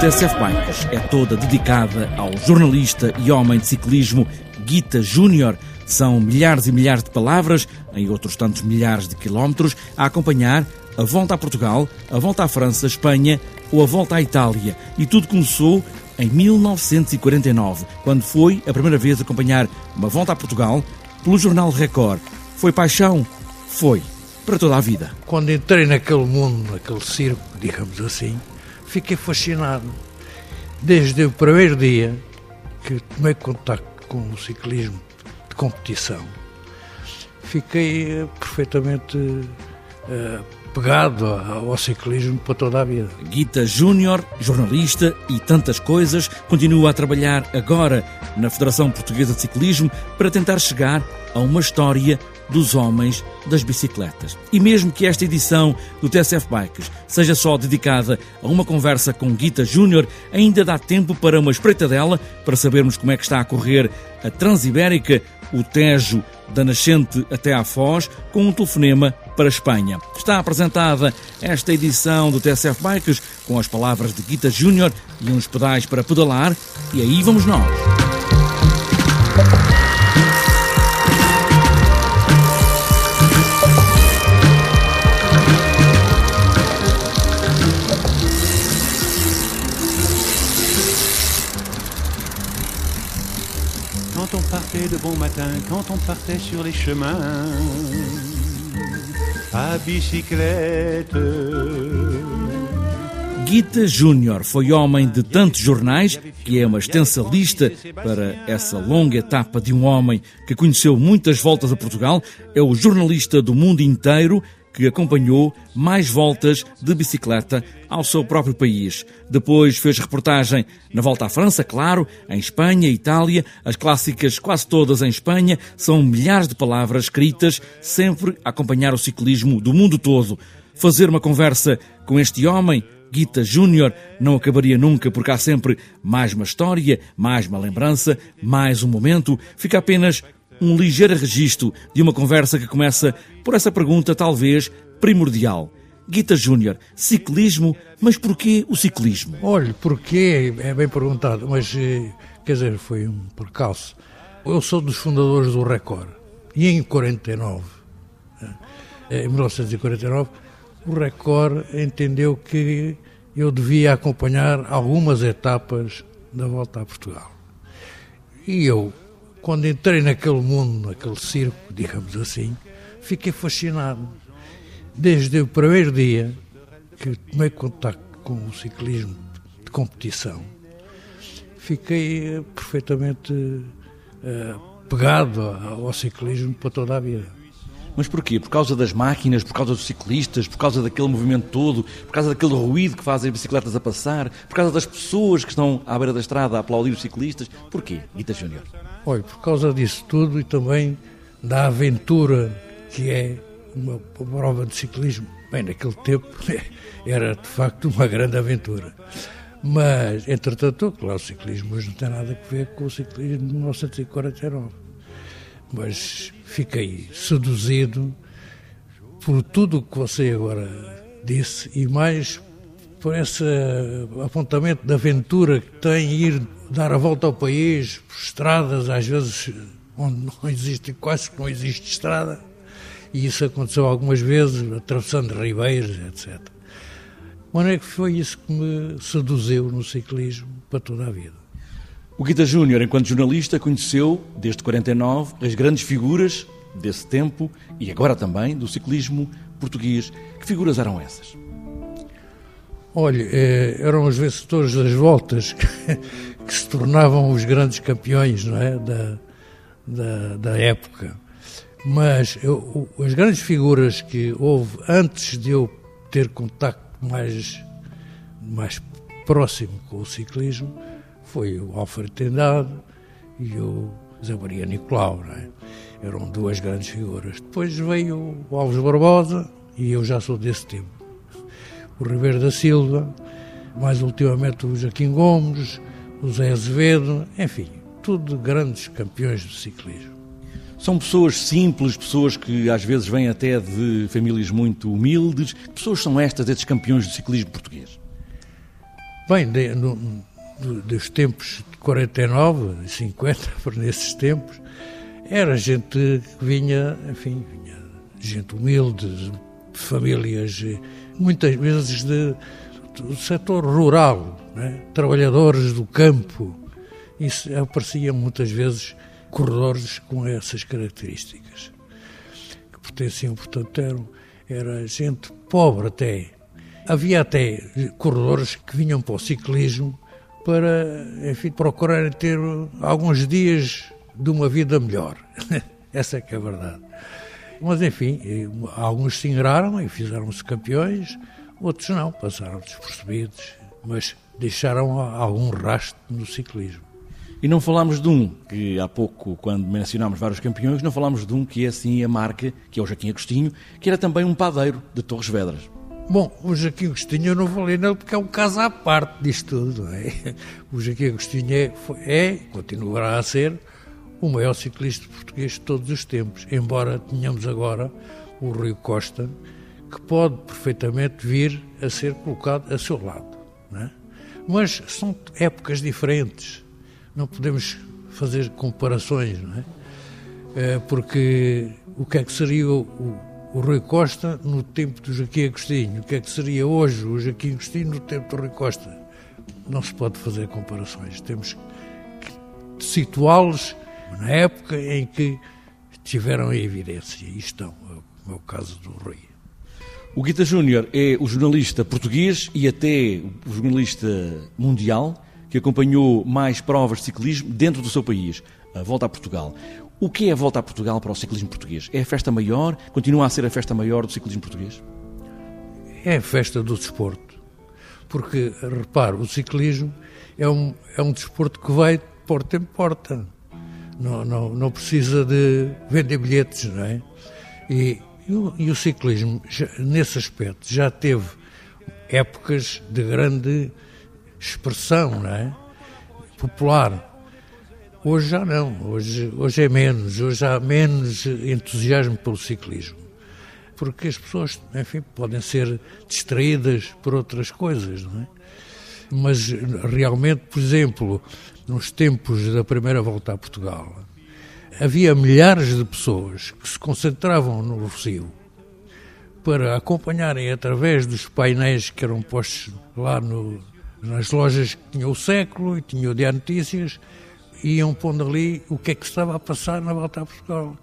TSF Bikes é toda dedicada ao jornalista e homem de ciclismo Guita Júnior. São milhares e milhares de palavras, em outros tantos milhares de quilómetros, a acompanhar a volta a Portugal, a volta à França, Espanha ou a volta à Itália. E tudo começou em 1949, quando foi a primeira vez acompanhar uma volta a Portugal pelo jornal Record. Foi paixão? Foi. Para toda a vida. Quando entrei naquele mundo, naquele circo, digamos assim, fiquei fascinado. Desde o primeiro dia que tomei contato com o ciclismo de competição, fiquei uh, perfeitamente uh, pegado ao ciclismo para toda a vida. Guita Júnior, jornalista e tantas coisas, continua a trabalhar agora na Federação Portuguesa de Ciclismo para tentar chegar a uma história dos homens das bicicletas. E mesmo que esta edição do TSF Bikes seja só dedicada a uma conversa com Guita Júnior, ainda dá tempo para uma espreitadela para sabermos como é que está a correr a Transibérica, o Tejo da Nascente até à Foz, com um telefonema para a Espanha. Está apresentada esta edição do TSF Bikes com as palavras de Guita Júnior e uns pedais para pedalar, e aí vamos nós. Quand on partait de bon matin, quand on partait sur les chemins, à bicyclette. Guita Júnior foi homem de tantos jornais que é uma extensa lista para essa longa etapa de um homem que conheceu muitas voltas a Portugal. É o jornalista do mundo inteiro que acompanhou mais voltas de bicicleta ao seu próprio país. Depois fez reportagem na volta à França, claro, em Espanha, Itália, as clássicas quase todas em Espanha, são milhares de palavras escritas, sempre a acompanhar o ciclismo do mundo todo. Fazer uma conversa com este homem, Guita Júnior, não acabaria nunca porque há sempre mais uma história, mais uma lembrança, mais um momento. Fica apenas um ligeiro registro de uma conversa que começa por essa pergunta, talvez primordial. Guita Júnior, ciclismo, mas porquê o ciclismo? Olha, porquê é bem perguntado, mas quer dizer, foi um percalço. Eu sou dos fundadores do Record e em 49, em 1949, o Record entendeu que eu devia acompanhar algumas etapas da volta a Portugal. E eu quando entrei naquele mundo, naquele circo, digamos assim, fiquei fascinado. Desde o primeiro dia que tomei contato com o ciclismo de competição, fiquei perfeitamente uh, pegado ao ciclismo para toda a vida. Mas porquê? Por causa das máquinas, por causa dos ciclistas, por causa daquele movimento todo, por causa daquele ruído que fazem as bicicletas a passar, por causa das pessoas que estão à beira da estrada a aplaudir os ciclistas? Porquê, Guita Júnior? Olha, por causa disso tudo e também da aventura que é uma prova de ciclismo. Bem, naquele tempo era de facto uma grande aventura. Mas, entretanto, claro, o ciclismo hoje não tem nada a ver com o ciclismo de 1949 mas fiquei seduzido por tudo o que você agora disse e mais por esse apontamento de aventura que tem ir dar a volta ao país por estradas, às vezes onde não existe, quase que não existe estrada, e isso aconteceu algumas vezes, atravessando ribeiros, etc. Mas é que foi isso que me seduziu no ciclismo para toda a vida. O Guita Júnior, enquanto jornalista, conheceu, desde 49, as grandes figuras desse tempo e agora também do ciclismo português. Que figuras eram essas? Olha, eh, eram os vencedores das voltas que, que, se tornavam os grandes campeões não é? da, da, da época. Mas eu, as grandes figuras que houve antes de eu ter contacto mais, mais próximo com o ciclismo foi o Alfredo Tendado e o Zé Maria Nicolau, é? eram duas grandes figuras. Depois veio o Alves Barbosa, e eu já sou desse tempo. O Ribeiro da Silva, mais ultimamente o Joaquim Gomes, o Zé Azevedo, enfim, tudo grandes campeões do ciclismo. São pessoas simples, pessoas que às vezes vêm até de famílias muito humildes. Que pessoas são estas, estes campeões do ciclismo português? Bem, de, no, dos tempos de 49, 50, por nesses tempos, era gente que vinha, enfim, vinha gente humilde, de famílias, muitas vezes de, do setor rural, né? trabalhadores do campo. Isso aparecia muitas vezes corredores com essas características, que pertenciam, portanto, eram, era gente pobre até. Havia até corredores que vinham para o ciclismo para, enfim, procurarem ter alguns dias de uma vida melhor. Essa é que é a verdade. Mas, enfim, alguns se engraram e fizeram-se campeões, outros não, passaram despercebidos, mas deixaram algum rastro no ciclismo. E não falámos de um, que há pouco, quando mencionámos vários campeões, não falámos de um que é assim a marca, que é o Joaquim Agostinho, que era também um padeiro de Torres Vedras. Bom, o Joaquim Agostinho eu não vou ler nele porque é um caso à parte disto tudo. Não é? O Joaquim Agostinho é, é, continuará a ser, o maior ciclista português de todos os tempos, embora tenhamos agora o Rui Costa, que pode perfeitamente vir a ser colocado a seu lado. É? Mas são épocas diferentes não podemos fazer comparações, não é? Eh, porque o que é que seria o, o, Rui Costa no tempo do Joaquim Agostinho? O que é que seria hoje o Joaquim Agostinho no tempo do Rui Costa? Não se pode fazer comparações. Temos que situá-los na época em que tiveram em evidência e estão, é o caso do Rui. O Guita Júnior é o jornalista português e até o jornalista mundial que acompanhou mais provas de ciclismo dentro do seu país, a Volta a Portugal. O que é a Volta a Portugal para o ciclismo português? É a festa maior? Continua a ser a festa maior do ciclismo português? É a festa do desporto. Porque, repare, o ciclismo é um, é um desporto que vai de porta em porta. Não, não, não precisa de vender bilhetes, não é? E, e, o, e o ciclismo, já, nesse aspecto, já teve épocas de grande expressão, não é? Popular. Hoje já não, hoje, hoje é menos, hoje há menos entusiasmo pelo ciclismo. Porque as pessoas, enfim, podem ser distraídas por outras coisas, não é? Mas realmente, por exemplo, nos tempos da primeira volta a Portugal, havia milhares de pessoas que se concentravam no Rocio para acompanharem através dos painéis que eram postos lá no, nas lojas que tinha o século e tinha o Diário Notícias, iam pondo ali o que é que estava a passar na volta a Portugal.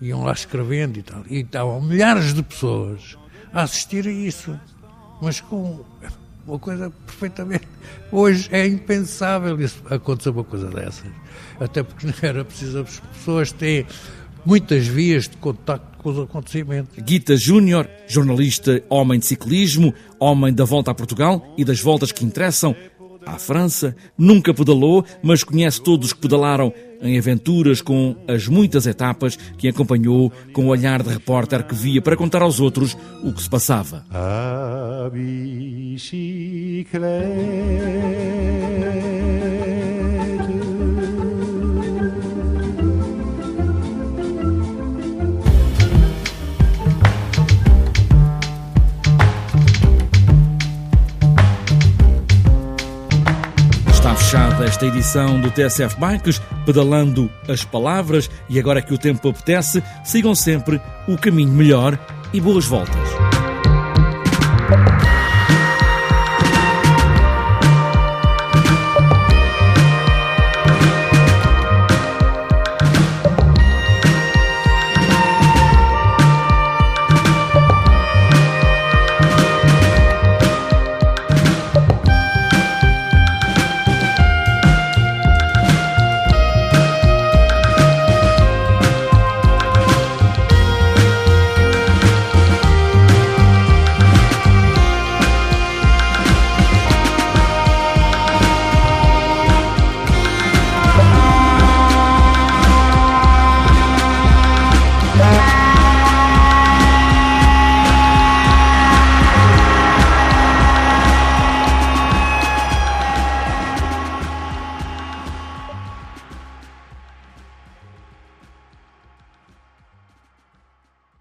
Iam lá escrevendo e tal. E estavam milhares de pessoas a assistir a isso. Mas com uma coisa perfeitamente. Hoje é impensável isso, acontecer uma coisa dessas. Até porque não era preciso as pessoas terem muitas vias de contacto com os acontecimentos. Guita Júnior, jornalista, homem de ciclismo, homem da volta a Portugal e das voltas que interessam. À França, nunca pedalou, mas conhece todos que pedalaram em aventuras com as muitas etapas que acompanhou com o olhar de repórter que via para contar aos outros o que se passava. A bicicleta esta edição do TSF Bikes, pedalando as palavras e agora que o tempo apetece, sigam sempre o caminho melhor e boas voltas.